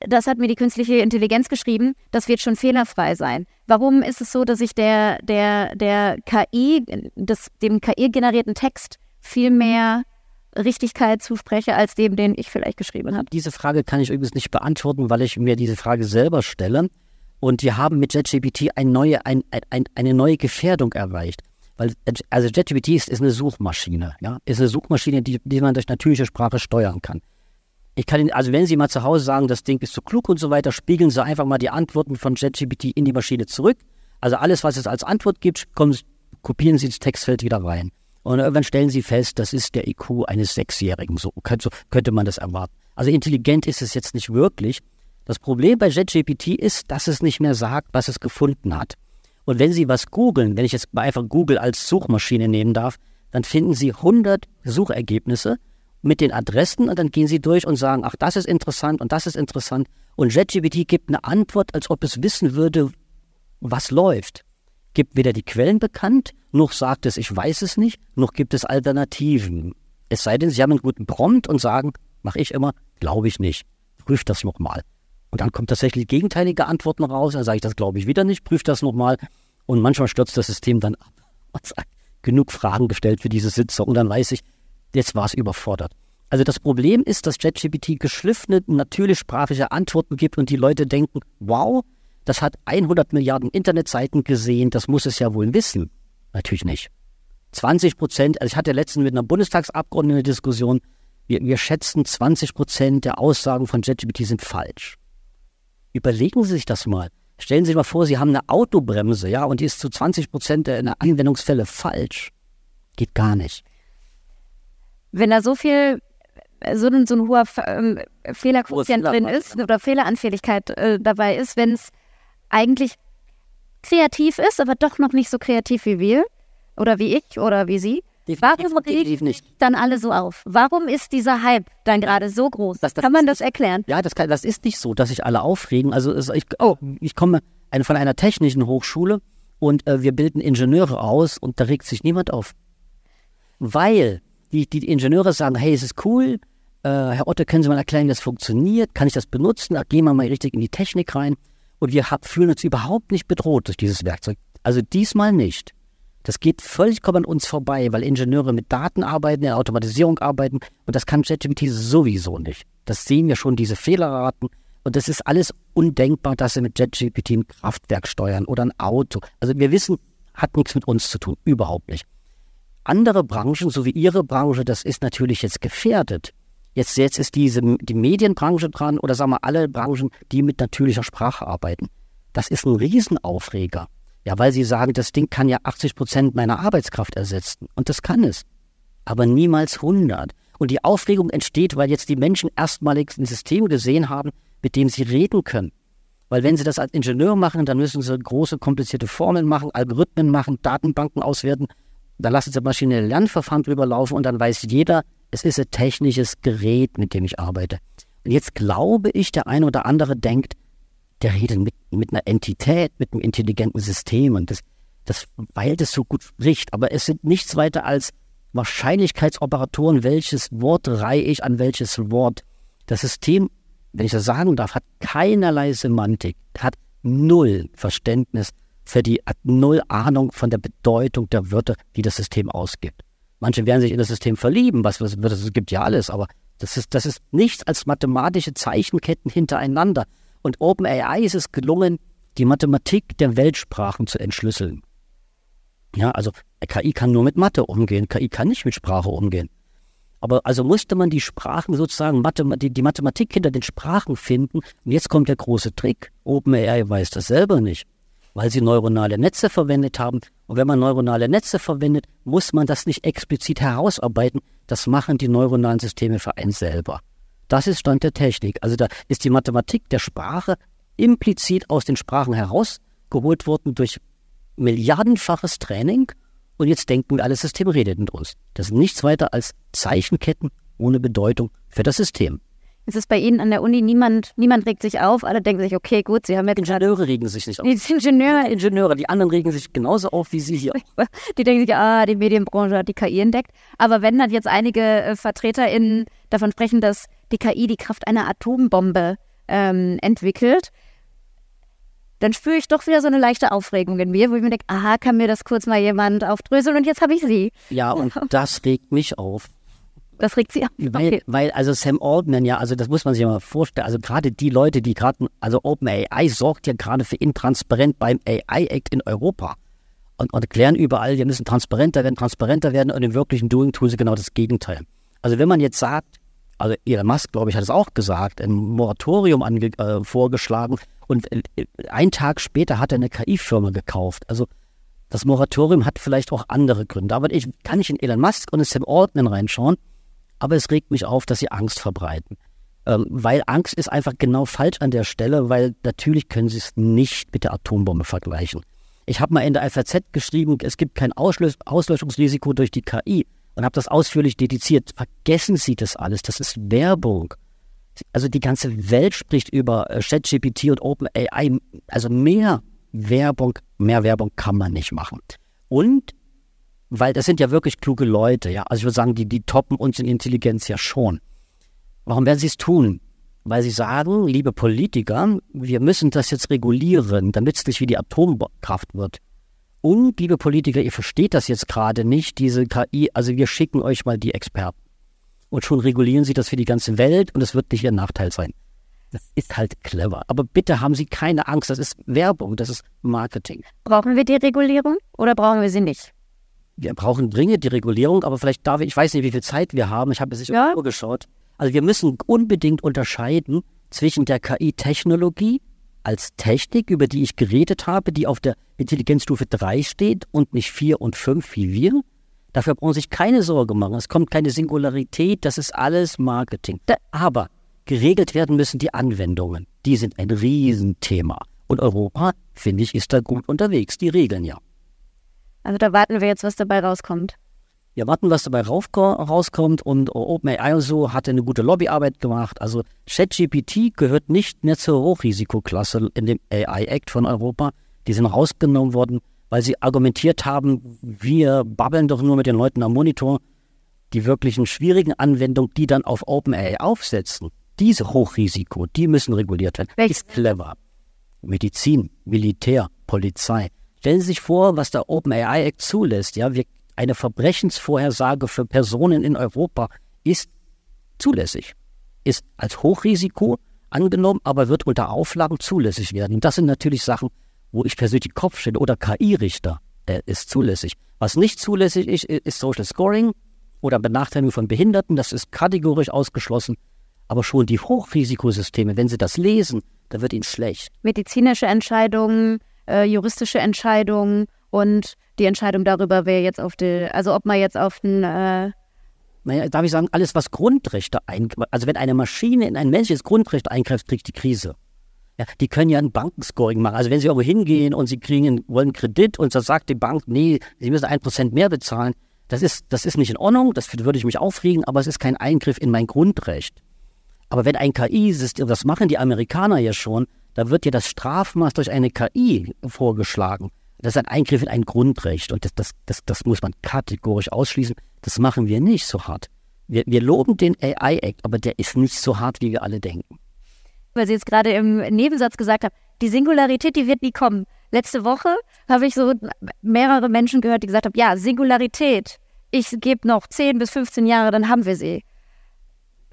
das hat mir die künstliche Intelligenz geschrieben, das wird schon fehlerfrei sein. Warum ist es so, dass ich der, der, der KI, des, dem KI-generierten Text viel mehr Richtigkeit zuspreche, als dem, den ich vielleicht geschrieben habe? Diese Frage kann ich übrigens nicht beantworten, weil ich mir diese Frage selber stelle. Und wir haben mit JetGPT eine neue, ein, ein, eine neue Gefährdung erreicht. Weil, also JetGPT ist, ist eine Suchmaschine, ja, ist eine Suchmaschine, die, die man durch natürliche Sprache steuern kann. Ich kann Ihnen, also wenn Sie mal zu Hause sagen, das Ding ist zu klug und so weiter, spiegeln Sie einfach mal die Antworten von JetGPT in die Maschine zurück. Also alles, was es als Antwort gibt, kommen, kopieren Sie ins Textfeld wieder rein. Und irgendwann stellen sie fest, das ist der IQ eines Sechsjährigen. So könnte, man das erwarten. Also intelligent ist es jetzt nicht wirklich. Das Problem bei JetGPT ist, dass es nicht mehr sagt, was es gefunden hat. Und wenn Sie was googeln, wenn ich jetzt einfach Google als Suchmaschine nehmen darf, dann finden Sie 100 Suchergebnisse mit den Adressen und dann gehen Sie durch und sagen, ach, das ist interessant und das ist interessant. Und JetGPT gibt eine Antwort, als ob es wissen würde, was läuft. Gibt weder die Quellen bekannt, noch sagt es, ich weiß es nicht, noch gibt es Alternativen. Es sei denn, Sie haben einen guten Prompt und sagen, mache ich immer, glaube ich nicht. Prüft das nochmal. Und dann kommt tatsächlich gegenteilige Antworten raus. Dann sage ich, das glaube ich wieder nicht, prüft das nochmal. Und manchmal stürzt das System dann ab [laughs] und sagt, genug Fragen gestellt für diese Sitzer. Und dann weiß ich, jetzt war es überfordert. Also das Problem ist, dass ChatGPT geschliffene, natürlich sprachliche Antworten gibt und die Leute denken, wow, das hat 100 Milliarden Internetseiten gesehen, das muss es ja wohl wissen. Natürlich nicht. 20 Prozent, also ich hatte letztens mit einer Bundestagsabgeordneten eine Diskussion, wir, wir schätzen 20 Prozent der Aussagen von ChatGPT sind falsch. Überlegen Sie sich das mal. Stellen Sie sich mal vor, Sie haben eine Autobremse, ja, und die ist zu 20 Prozent der Anwendungsfälle falsch. Geht gar nicht. Wenn da so viel, so ein, so ein hoher ähm, Fehlerquotient drin ist oder Fehleranfälligkeit äh, dabei ist, wenn es eigentlich kreativ ist, aber doch noch nicht so kreativ wie wir oder wie ich oder wie Sie, Definitiv, Warum definitiv nicht. dann alle so auf? Warum ist dieser Hype dann gerade so groß? Das- das kann man das erklären? Ja, das, kann, das ist nicht so, dass sich alle aufregen. Also es, ich, oh, ich komme eine, von einer technischen Hochschule und äh, wir bilden Ingenieure aus und da regt sich niemand auf. Weil die, die Ingenieure sagen, hey, es ist cool, äh, Herr Otte, können Sie mal erklären, wie das funktioniert? Kann ich das benutzen? Gehen wir mal richtig in die Technik rein. Und wir fühlen uns überhaupt nicht bedroht durch dieses Werkzeug. Also diesmal nicht. Das geht völlig an uns vorbei, weil Ingenieure mit Daten arbeiten, in Automatisierung arbeiten und das kann ChatGPT sowieso nicht. Das sehen wir schon, diese Fehlerraten. Und das ist alles undenkbar, dass sie mit ChatGPT ein Kraftwerk steuern oder ein Auto. Also wir wissen, hat nichts mit uns zu tun, überhaupt nicht. Andere Branchen, so wie Ihre Branche, das ist natürlich jetzt gefährdet. Jetzt, jetzt ist diese, die Medienbranche dran oder sagen wir alle Branchen, die mit natürlicher Sprache arbeiten. Das ist ein Riesenaufreger. Ja, weil sie sagen, das Ding kann ja 80 Prozent meiner Arbeitskraft ersetzen. Und das kann es. Aber niemals 100. Und die Aufregung entsteht, weil jetzt die Menschen erstmalig ein System gesehen haben, mit dem sie reden können. Weil wenn sie das als Ingenieur machen, dann müssen sie große, komplizierte Formeln machen, Algorithmen machen, Datenbanken auswerten. Da lassen sie maschinelle Lernverfahren drüber laufen und dann weiß jeder, es ist ein technisches Gerät, mit dem ich arbeite. Und jetzt glaube ich, der eine oder andere denkt, der redet mit, mit einer Entität, mit einem intelligenten System und das, das, weil das so gut spricht. Aber es sind nichts weiter als Wahrscheinlichkeitsoperatoren, welches Wort reihe ich an welches Wort. Das System, wenn ich das sagen darf, hat keinerlei Semantik, hat null Verständnis für die, hat null Ahnung von der Bedeutung der Wörter, die das System ausgibt. Manche werden sich in das System verlieben, was was- es gibt ja alles, aber das ist, das ist nichts als mathematische Zeichenketten hintereinander. Und OpenAI ist es gelungen, die Mathematik der Weltsprachen zu entschlüsseln. Ja, also KI kann nur mit Mathe umgehen, KI kann nicht mit Sprache umgehen. Aber also musste man die Sprachen sozusagen, die Mathematik hinter den Sprachen finden. Und jetzt kommt der große Trick. OpenAI weiß das selber nicht, weil sie neuronale Netze verwendet haben. Und wenn man neuronale Netze verwendet, muss man das nicht explizit herausarbeiten. Das machen die neuronalen Systeme für einen selber. Das ist Stand der Technik. Also da ist die Mathematik der Sprache implizit aus den Sprachen herausgeholt worden durch milliardenfaches Training. Und jetzt denken wir, alles System redet mit uns. Das sind nichts weiter als Zeichenketten ohne Bedeutung für das System. Es ist bei Ihnen an der Uni niemand, niemand regt sich auf, alle denken sich, okay, gut, Sie haben jetzt Ingenieure regen sich nicht auf. die Ingenieure, Ingenieure, die anderen regen sich genauso auf wie Sie hier. [laughs] die denken sich, ah, die Medienbranche hat die KI entdeckt. Aber wenn dann jetzt einige äh, VertreterInnen davon sprechen, dass die KI die Kraft einer Atombombe ähm, entwickelt, dann spüre ich doch wieder so eine leichte Aufregung in mir, wo ich mir denke, aha, kann mir das kurz mal jemand aufdröseln und jetzt habe ich sie. Ja, und [laughs] das regt mich auf. Das regt sie auf. Weil, Okay. weil also Sam Altman ja, also das muss man sich mal vorstellen, also gerade die Leute, die gerade, also OpenAI sorgt ja gerade für Intransparent beim AI-Act in Europa. Und, und erklären überall, wir müssen transparenter werden, transparenter werden und im wirklichen Doing tun sie genau das Gegenteil. Also wenn man jetzt sagt, also Elon Musk, glaube ich, hat es auch gesagt, ein Moratorium äh, vorgeschlagen und äh, einen Tag später hat er eine KI-Firma gekauft. Also Das Moratorium hat vielleicht auch andere Gründe. Aber ich kann nicht in Elon Musk und in Sam Altman reinschauen, aber es regt mich auf, dass sie Angst verbreiten. Ähm, weil Angst ist einfach genau falsch an der Stelle, weil natürlich können sie es nicht mit der Atombombe vergleichen. Ich habe mal in der FAZ geschrieben, es gibt kein Auslös Auslöschungsrisiko durch die KI und habe das ausführlich dediziert. Vergessen Sie das alles, das ist Werbung. Also die ganze Welt spricht über äh, ChatGPT und OpenAI. Also mehr Werbung, mehr Werbung kann man nicht machen. Und weil das sind ja wirklich kluge Leute, ja. Also ich würde sagen, die, die toppen uns in Intelligenz ja schon. Warum werden sie es tun? Weil sie sagen, liebe Politiker, wir müssen das jetzt regulieren, damit es nicht wie die Atomkraft wird. Und, liebe Politiker, ihr versteht das jetzt gerade nicht, diese KI, also wir schicken euch mal die Experten. Und schon regulieren sie das für die ganze Welt und es wird nicht ihr Nachteil sein. Das ist halt clever. Aber bitte haben Sie keine Angst, das ist Werbung, das ist Marketing. Brauchen wir die Regulierung oder brauchen wir sie nicht? Wir brauchen dringend die Regulierung, aber vielleicht darf ich, ich weiß nicht, wie viel Zeit wir haben, ich habe es nicht Ja. geschaut. Also wir müssen unbedingt unterscheiden zwischen der KI-Technologie als Technik, über die ich geredet habe, die auf der Intelligenzstufe 3 steht und nicht 4 und 5 wie wir. Dafür brauchen Sie sich keine Sorge machen. Es kommt keine Singularität, das ist alles Marketing. Aber geregelt werden müssen die Anwendungen. Die sind ein Riesenthema. Und Europa, finde ich, ist da gut unterwegs. Die regeln ja. Also da warten wir jetzt, was dabei rauskommt. Wir warten, was dabei rauskommt und OpenAI und so hatte eine gute Lobbyarbeit gemacht. Also ChatGPT gehört nicht mehr zur Hochrisikoklasse in dem AI Act von Europa. Die sind rausgenommen worden, weil sie argumentiert haben, wir babbeln doch nur mit den Leuten am Monitor. Die wirklichen schwierigen Anwendungen, die dann auf OpenAI aufsetzen, diese Hochrisiko, die müssen reguliert werden. Welche? Ist clever. Medizin, Militär, Polizei. Stellen Sie sich vor, was der OpenAI Act zulässt. Ja, wir, eine Verbrechensvorhersage für Personen in Europa ist zulässig. Ist als Hochrisiko angenommen, aber wird unter Auflagen zulässig werden. Und das sind natürlich Sachen, wo ich persönlich den Kopf stelle. Oder KI-Richter äh, ist zulässig. Was nicht zulässig ist, ist Social Scoring oder Benachteiligung von Behinderten. Das ist kategorisch ausgeschlossen. Aber schon die Hochrisikosysteme, wenn Sie das lesen, da wird Ihnen schlecht. Medizinische Entscheidungen, äh, juristische Entscheidungen und die Entscheidung darüber, wer jetzt auf die, also ob man jetzt auf den, äh, Naja, darf ich sagen, alles, was Grundrechte ein, also wenn eine Maschine in ein menschliches Grundrecht eingreift, kriegt die Krise. Ja, die können ja ein Bankenscoring machen. Also wenn sie irgendwo hingehen und sie kriegen, wollen Kredit und dann sagt die Bank, nee, sie müssen ein Prozent mehr bezahlen, das ist, das ist nicht in Ordnung, das würde ich mich aufregen, aber es ist kein Eingriff in mein Grundrecht. Aber wenn ein KI-System, das machen die Amerikaner ja schon, da wird ja das Strafmaß durch eine KI vorgeschlagen. Das ist ein Eingriff in ein Grundrecht und das, das, das, das muss man kategorisch ausschließen. Das machen wir nicht so hart. Wir, wir loben den AI-Act, aber der ist nicht so hart, wie wir alle denken. weil Sie jetzt gerade im Nebensatz gesagt haben, die Singularität, die wird nie kommen. Letzte Woche habe ich so mehrere Menschen gehört, die gesagt haben, ja, Singularität, ich gebe noch 10 bis 15 Jahre, dann haben wir sie.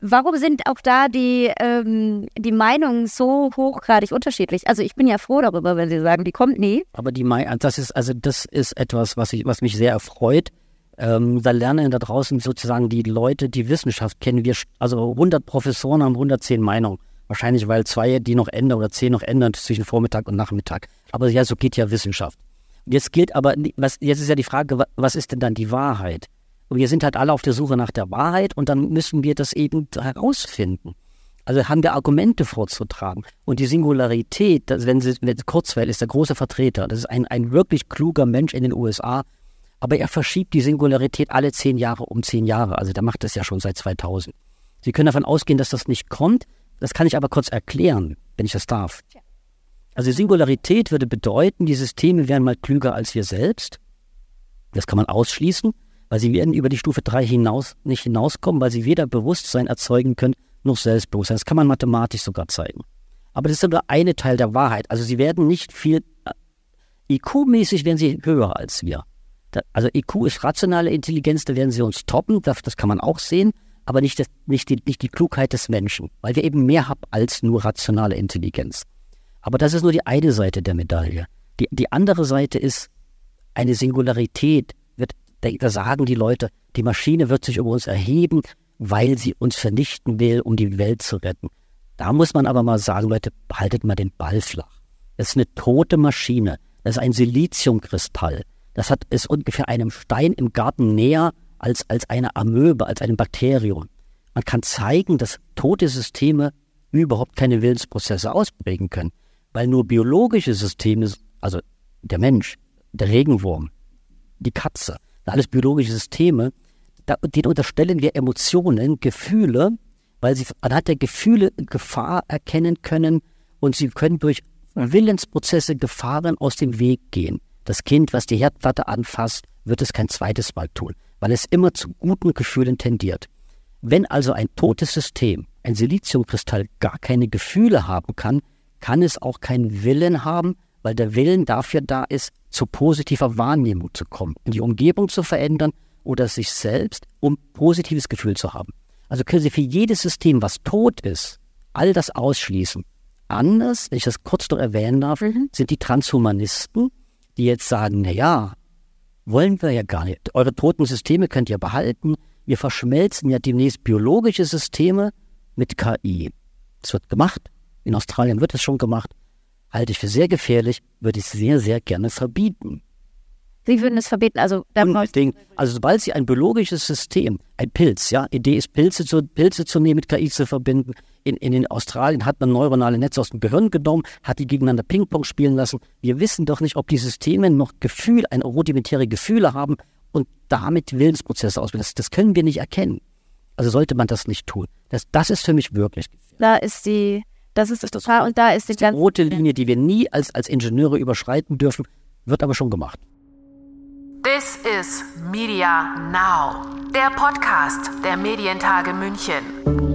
Warum sind auch da die, ähm, die Meinungen so hochgradig unterschiedlich? Also ich bin ja froh darüber, wenn Sie sagen, die kommt nie. Aber die Mei- das ist also das ist etwas, was ich, was mich sehr erfreut. Ähm, da lernen da draußen sozusagen die Leute, die Wissenschaft kennen. Wir, also 100 Professoren haben 110 Meinungen. Wahrscheinlich, weil zwei die noch ändern oder zehn noch ändern zwischen Vormittag und Nachmittag. Aber ja, so geht ja Wissenschaft. Jetzt gilt aber, was, jetzt ist ja die Frage, wa- was ist denn dann die Wahrheit? Und wir sind halt alle auf der Suche nach der Wahrheit und dann müssen wir das eben herausfinden. Also haben wir Argumente vorzutragen. Und die Singularität, das, wenn Sie, wenn Kurzweil ist der große Vertreter, das ist ein, ein wirklich kluger Mensch in den USA, aber er verschiebt die Singularität alle zehn Jahre um zehn Jahre. Also der macht das ja schon seit 2000. Sie können davon ausgehen, dass das nicht kommt. Das kann ich aber kurz erklären, wenn ich das darf. Also Singularität würde bedeuten, die Systeme wären mal klüger als wir selbst. Das kann man ausschließen, weil sie werden über die Stufe 3 hinaus nicht hinauskommen, weil sie weder Bewusstsein erzeugen können, noch Selbstbewusstsein. Das kann man mathematisch sogar zeigen. Aber das ist nur eine Teil der Wahrheit. Also sie werden nicht viel, äh, IQ-mäßig werden sie höher als wir. Da, also IQ ist rationale Intelligenz, da werden sie uns toppen, das, das kann man auch sehen, aber nicht, das, nicht, die, nicht die Klugheit des Menschen, weil wir eben mehr haben als nur rationale Intelligenz. Aber das ist nur die eine Seite der Medaille. Die, die andere Seite ist, eine Singularität da, da sagen die Leute, die Maschine wird sich über uns erheben, weil sie uns vernichten will, um die Welt zu retten. Da muss man aber mal sagen, Leute, haltet mal den Ball flach. Das ist eine tote Maschine. Das ist ein Siliziumkristall. Das hat, ist ungefähr einem Stein im Garten näher als, als eine Amöbe, als einem Bakterium. Man kann zeigen, dass tote Systeme überhaupt keine Willensprozesse ausprägen können, weil nur biologische Systeme, also der Mensch, der Regenwurm, die Katze, alles biologische Systeme, da, denen unterstellen wir Emotionen, Gefühle, weil sie anhand der Gefühle Gefahr erkennen können und sie können durch Willensprozesse Gefahren aus dem Weg gehen. Das Kind, was die Herdplatte anfasst, wird es kein zweites Mal tun, weil es immer zu guten Gefühlen tendiert. Wenn also ein totes System, ein Siliziumkristall, gar keine Gefühle haben kann, kann es auch keinen Willen haben, weil der Willen dafür da ist, zu positiver Wahrnehmung zu kommen, die Umgebung zu verändern oder sich selbst, um positives Gefühl zu haben. Also können Sie für jedes System, was tot ist, all das ausschließen. Anders, wenn ich das kurz noch erwähnen darf, mhm. sind die Transhumanisten, die jetzt sagen, na ja, wollen wir ja gar nicht. Eure toten Systeme könnt ihr behalten. Wir verschmelzen ja demnächst biologische Systeme mit KI. Das wird gemacht. In Australien wird es schon gemacht. Halte ich für sehr gefährlich, würde ich sehr, sehr gerne verbieten. Sie würden es verbieten, also Unbedingt. Also sobald Sie ein biologisches System, ein Pilz, ja, Idee ist Pilze zu, Pilze zu nehmen, mit KI zu verbinden. In, in, in Australien hat man neuronale Netze aus dem Gehirn genommen, hat die gegeneinander Ping-Pong spielen lassen. Wir wissen doch nicht, ob die Systeme noch Gefühl, ein rudimentäre Gefühle haben und damit Willensprozesse ausbilden. Das, das können wir nicht erkennen. Also sollte man das nicht tun. Das, das ist für mich wirklich gefährlich. Da ist die, das ist das total, und da ist die, die rote Linie, die wir nie als, als Ingenieure überschreiten dürfen, wird aber schon gemacht. This is Media Now, der Podcast der Medientage München.